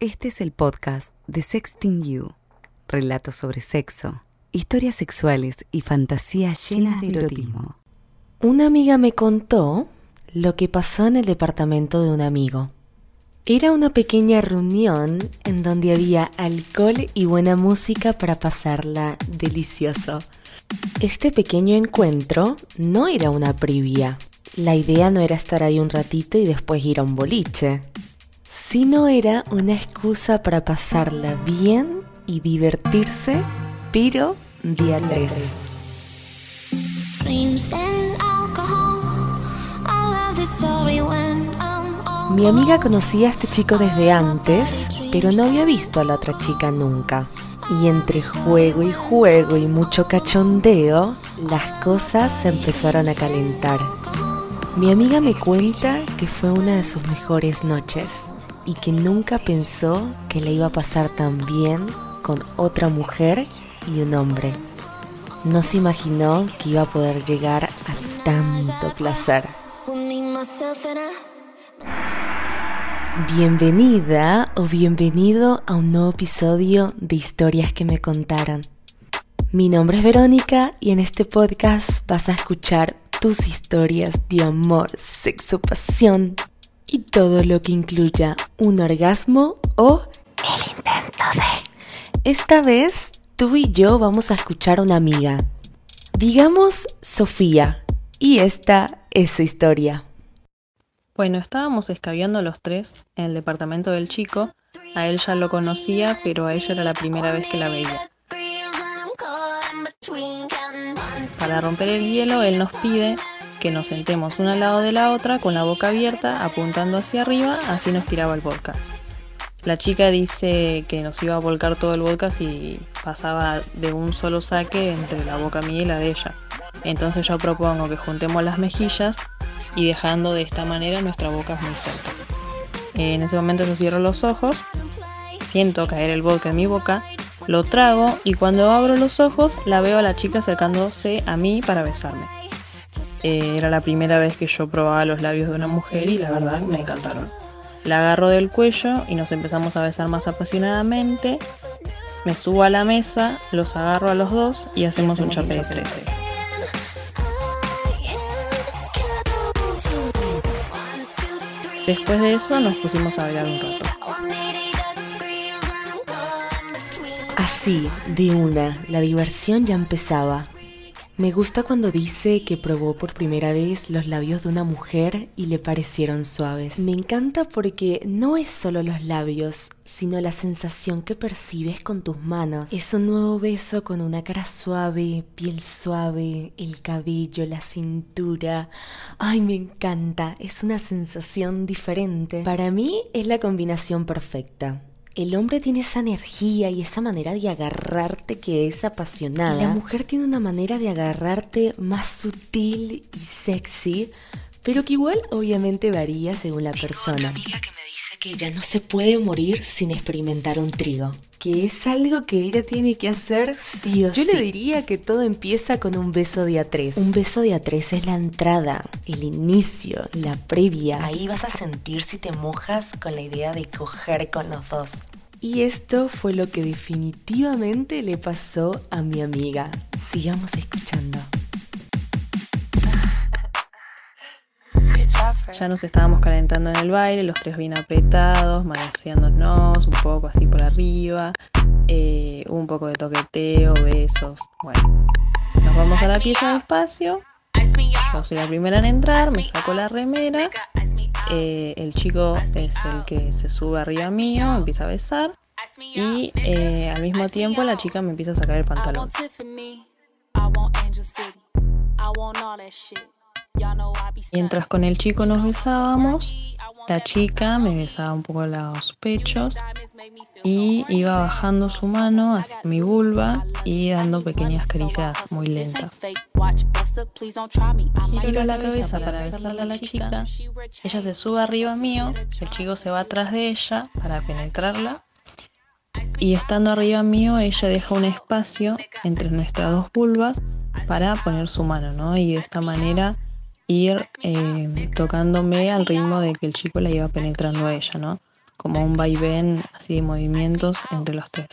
Este es el podcast de Sexting You. Relatos sobre sexo, historias sexuales y fantasías llenas de erotismo. Una amiga me contó lo que pasó en el departamento de un amigo. Era una pequeña reunión en donde había alcohol y buena música para pasarla delicioso. Este pequeño encuentro no era una previa. La idea no era estar ahí un ratito y después ir a un boliche sino era una excusa para pasarla bien y divertirse, pero día 3. Mi amiga conocía a este chico desde antes, pero no había visto a la otra chica nunca. Y entre juego y juego y mucho cachondeo, las cosas se empezaron a calentar. Mi amiga me cuenta que fue una de sus mejores noches y que nunca pensó que le iba a pasar tan bien con otra mujer y un hombre. No se imaginó que iba a poder llegar a tanto placer. Bienvenida o bienvenido a un nuevo episodio de Historias que me contaron. Mi nombre es Verónica y en este podcast vas a escuchar tus historias de amor, sexo, pasión, y todo lo que incluya un orgasmo o el intento de. Esta vez tú y yo vamos a escuchar a una amiga. Digamos Sofía, y esta es su historia. Bueno, estábamos escabeando los tres en el departamento del chico. A él ya lo conocía, pero a ella era la primera vez que la veía. Para romper el hielo, él nos pide que nos sentemos una al lado de la otra con la boca abierta, apuntando hacia arriba, así nos tiraba el vodka. La chica dice que nos iba a volcar todo el vodka si pasaba de un solo saque entre la boca mía y la de ella. Entonces yo propongo que juntemos las mejillas y dejando de esta manera nuestra boca muy cerca. En ese momento yo cierro los ojos, siento caer el vodka en mi boca, lo trago y cuando abro los ojos la veo a la chica acercándose a mí para besarme. Eh, era la primera vez que yo probaba los labios de una mujer y la verdad me encantaron. La agarro del cuello y nos empezamos a besar más apasionadamente. Me subo a la mesa, los agarro a los dos y hacemos un chape de 13. Después de eso nos pusimos a bailar un rato. Así, de una, la diversión ya empezaba. Me gusta cuando dice que probó por primera vez los labios de una mujer y le parecieron suaves. Me encanta porque no es solo los labios, sino la sensación que percibes con tus manos. Es un nuevo beso con una cara suave, piel suave, el cabello, la cintura. Ay, me encanta, es una sensación diferente. Para mí es la combinación perfecta el hombre tiene esa energía y esa manera de agarrarte que es apasionada. Y la mujer tiene una manera de agarrarte más sutil y sexy, pero que igual obviamente varía según la persona. amiga que que ya no se puede morir sin experimentar un trigo. Que es algo que ella tiene que hacer sí o Yo le diría que todo empieza con un beso de a tres. Un beso de a tres es la entrada, el inicio, la previa. Ahí vas a sentir si te mojas con la idea de coger con los dos. Y esto fue lo que definitivamente le pasó a mi amiga. Sigamos escuchando. Ya nos estábamos calentando en el baile, los tres bien apretados, manoseándonos un poco así por arriba, eh, un poco de toqueteo, besos. Bueno, nos vamos a la pieza despacio. Yo soy la primera en entrar, me saco la remera. Eh, el chico es el que se sube arriba mío, empieza a besar. Y eh, al mismo tiempo la chica me empieza a sacar el pantalón. Mientras con el chico nos besábamos, la chica me besaba un poco los pechos y iba bajando su mano hacia mi vulva y dando pequeñas caricias muy lentas. Giro la cabeza para besarla a la chica, ella se sube arriba mío, el chico se va atrás de ella para penetrarla y estando arriba mío ella deja un espacio entre nuestras dos vulvas para poner su mano, ¿no? Y de esta manera ir eh, tocándome al ritmo de que el chico la iba penetrando a ella, ¿no? como un vaivén así de movimientos entre los tres.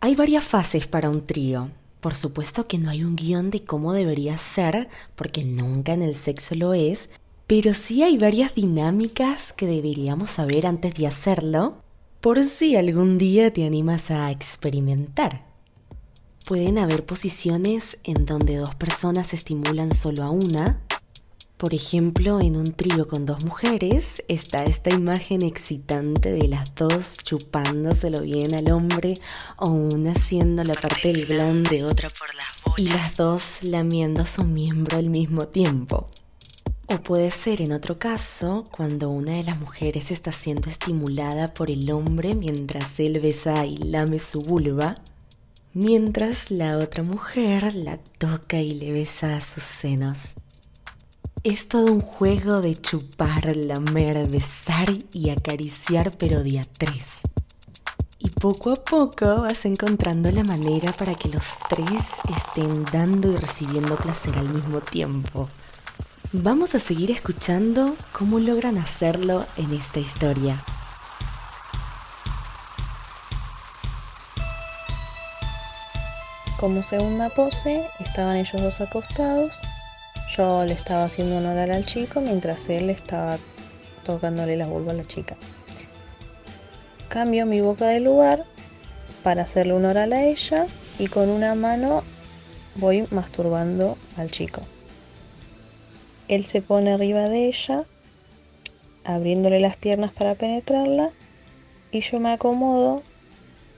Hay varias fases para un trío. Por supuesto que no hay un guion de cómo debería ser, porque nunca en el sexo lo es, pero sí hay varias dinámicas que deberíamos saber antes de hacerlo, por si algún día te animas a experimentar. Pueden haber posiciones en donde dos personas estimulan solo a una, por ejemplo, en un trío con dos mujeres está esta imagen excitante de las dos chupándoselo bien al hombre o una haciendo la parte del glande de otra por las bolas. y las dos lamiendo su miembro al mismo tiempo. O puede ser en otro caso cuando una de las mujeres está siendo estimulada por el hombre mientras él besa y lame su vulva, mientras la otra mujer la toca y le besa a sus senos. Es todo un juego de chupar, lamer, besar y acariciar, pero día tres. Y poco a poco vas encontrando la manera para que los tres estén dando y recibiendo placer al mismo tiempo. Vamos a seguir escuchando cómo logran hacerlo en esta historia. Como segunda pose, estaban ellos dos acostados yo le estaba haciendo un oral al chico mientras él estaba tocándole la vulva a la chica. Cambio mi boca de lugar para hacerle un oral a ella y con una mano voy masturbando al chico. Él se pone arriba de ella, abriéndole las piernas para penetrarla y yo me acomodo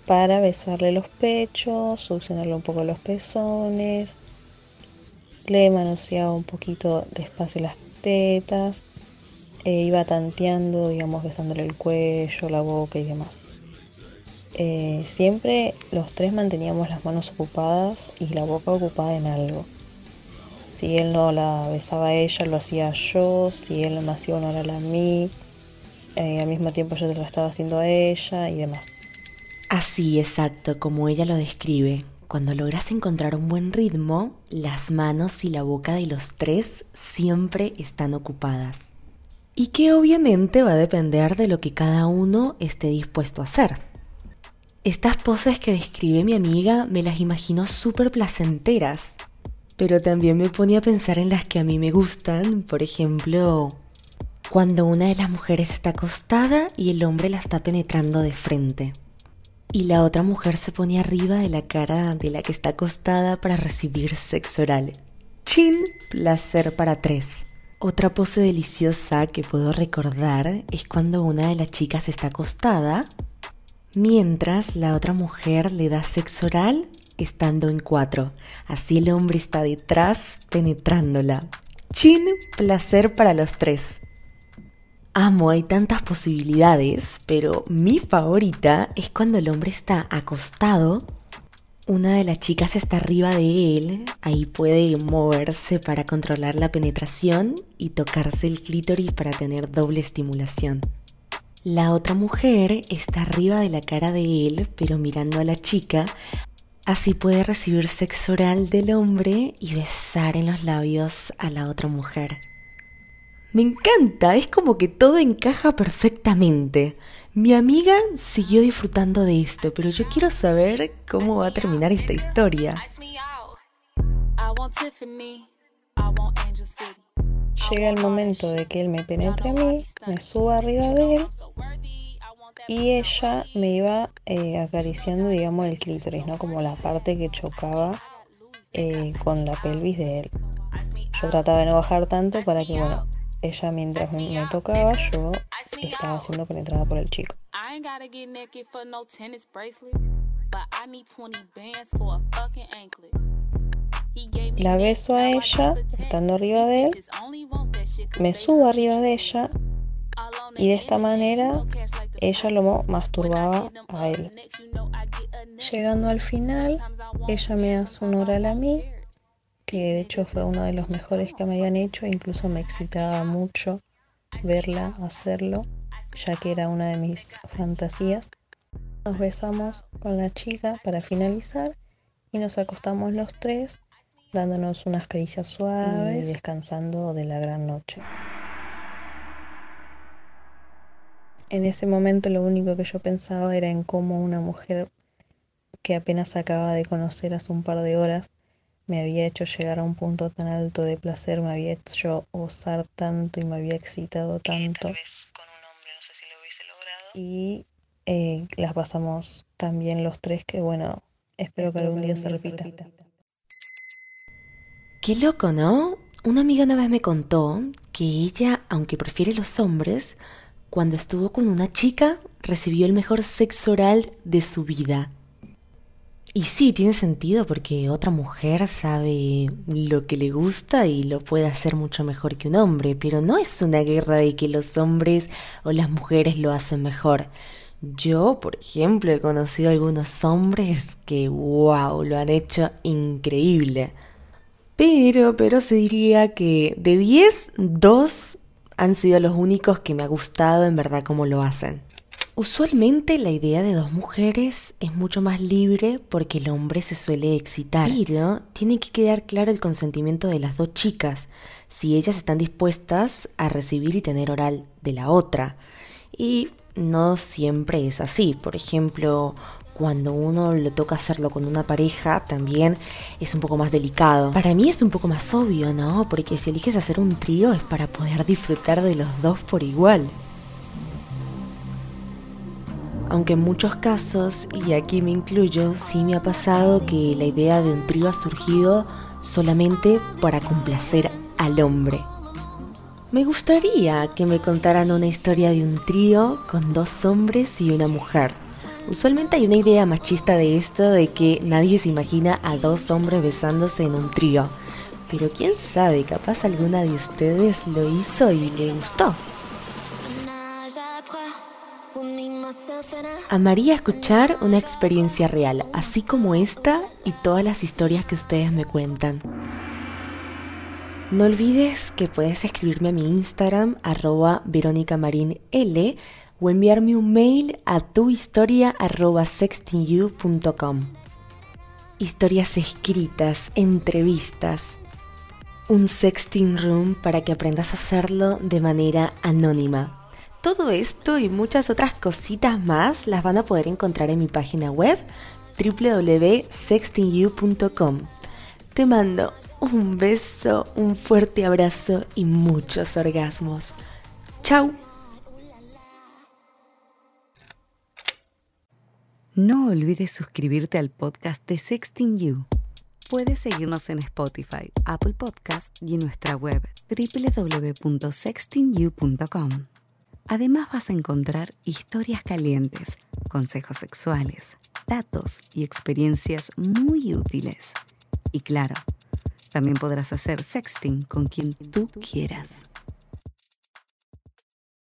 para besarle los pechos, succionarle un poco los pezones, le manoseaba un poquito despacio las tetas, e iba tanteando, digamos, besándole el cuello, la boca y demás. Eh, siempre los tres manteníamos las manos ocupadas y la boca ocupada en algo. Si él no la besaba a ella, lo hacía yo. Si él me hacía honor a mí, eh, al mismo tiempo yo lo estaba haciendo a ella y demás. Así, exacto, como ella lo describe. Cuando logras encontrar un buen ritmo, las manos y la boca de los tres siempre están ocupadas. Y que obviamente va a depender de lo que cada uno esté dispuesto a hacer. Estas poses que describe mi amiga me las imagino súper placenteras, pero también me pone a pensar en las que a mí me gustan, por ejemplo, cuando una de las mujeres está acostada y el hombre la está penetrando de frente y la otra mujer se pone arriba de la cara de la que está acostada para recibir sexo oral. Chin, placer para tres. Otra pose deliciosa que puedo recordar es cuando una de las chicas está acostada mientras la otra mujer le da sexo oral estando en cuatro. Así el hombre está detrás penetrándola. Chin, placer para los tres. Amo, hay tantas posibilidades, pero mi favorita es cuando el hombre está acostado, una de las chicas está arriba de él, ahí puede moverse para controlar la penetración y tocarse el clítoris para tener doble estimulación. La otra mujer está arriba de la cara de él, pero mirando a la chica, así puede recibir sexo oral del hombre y besar en los labios a la otra mujer. Me encanta, es como que todo encaja perfectamente. Mi amiga siguió disfrutando de esto, pero yo quiero saber cómo va a terminar esta historia. Llega el momento de que él me penetre a mí, me suba arriba de él y ella me iba eh, acariciando, digamos, el clítoris, ¿no? Como la parte que chocaba eh, con la pelvis de él. Yo trataba de no bajar tanto para que, bueno, ella mientras me, tocaba, yo estaba siendo penetrada por el chico. La beso a ella, estando arriba de él, me subo arriba de ella y de esta manera ella lo masturbaba a él. Llegando al final, ella me hace un oral a mí que de hecho fue uno de los mejores que me habían hecho, incluso me excitaba mucho verla hacerlo, ya que era una de mis fantasías. Nos besamos con la chica para finalizar y nos acostamos los tres dándonos unas caricias suaves y descansando de la gran noche. En ese momento lo único que yo pensaba era en cómo una mujer que apenas acaba de conocer hace un par de horas me había hecho llegar a un punto tan alto de placer, me había hecho gozar tanto y me había excitado tanto. Tal vez con un hombre no sé si lo hubiese logrado. Y eh, las pasamos tan bien los tres que bueno, espero que algún día se repita. Qué loco, ¿no? Una amiga una vez me contó que ella, aunque prefiere los hombres, cuando estuvo con una chica recibió el mejor sexo oral de su vida. Y sí, tiene sentido porque otra mujer sabe lo que le gusta y lo puede hacer mucho mejor que un hombre, pero no es una guerra de que los hombres o las mujeres lo hacen mejor. Yo, por ejemplo, he conocido algunos hombres que, wow, lo han hecho increíble. Pero, pero se diría que de 10, 2 han sido los únicos que me ha gustado en verdad cómo lo hacen. Usualmente la idea de dos mujeres es mucho más libre porque el hombre se suele excitar. Pero tiene que quedar claro el consentimiento de las dos chicas, si ellas están dispuestas a recibir y tener oral de la otra. Y no siempre es así. Por ejemplo, cuando uno le toca hacerlo con una pareja, también es un poco más delicado. Para mí es un poco más obvio, ¿no? Porque si eliges hacer un trío es para poder disfrutar de los dos por igual aunque en muchos casos, y aquí me incluyo, sí me ha pasado que la idea de un trío ha surgido solamente para complacer al hombre. Me gustaría que me contaran una historia de un trío con dos hombres y una mujer. Usualmente hay una idea machista de esto de que nadie se imagina a dos hombres besándose en un trío. Pero quién sabe, capaz alguna de ustedes lo hizo y le gustó. Amaría escuchar una experiencia real, así como esta y todas las historias que ustedes me cuentan. No olvides que puedes escribirme a mi Instagram, arroba veronicamarinl, o enviarme un mail a arroba sextingyou.com. Historias escritas, entrevistas, un sexting room para que aprendas a hacerlo de manera anónima. Todo esto y muchas otras cositas más las van a poder encontrar en mi página web www.sextingyou.com. Te mando un beso, un fuerte abrazo y muchos orgasmos. ¡Chao! No olvides suscribirte al podcast de Sexting You. Puedes seguirnos en Spotify, Apple Podcast y en nuestra web www.sextingyou.com. Además vas a encontrar historias calientes, consejos sexuales, datos y experiencias muy útiles. Y claro, también podrás hacer sexting con quien tú quieras.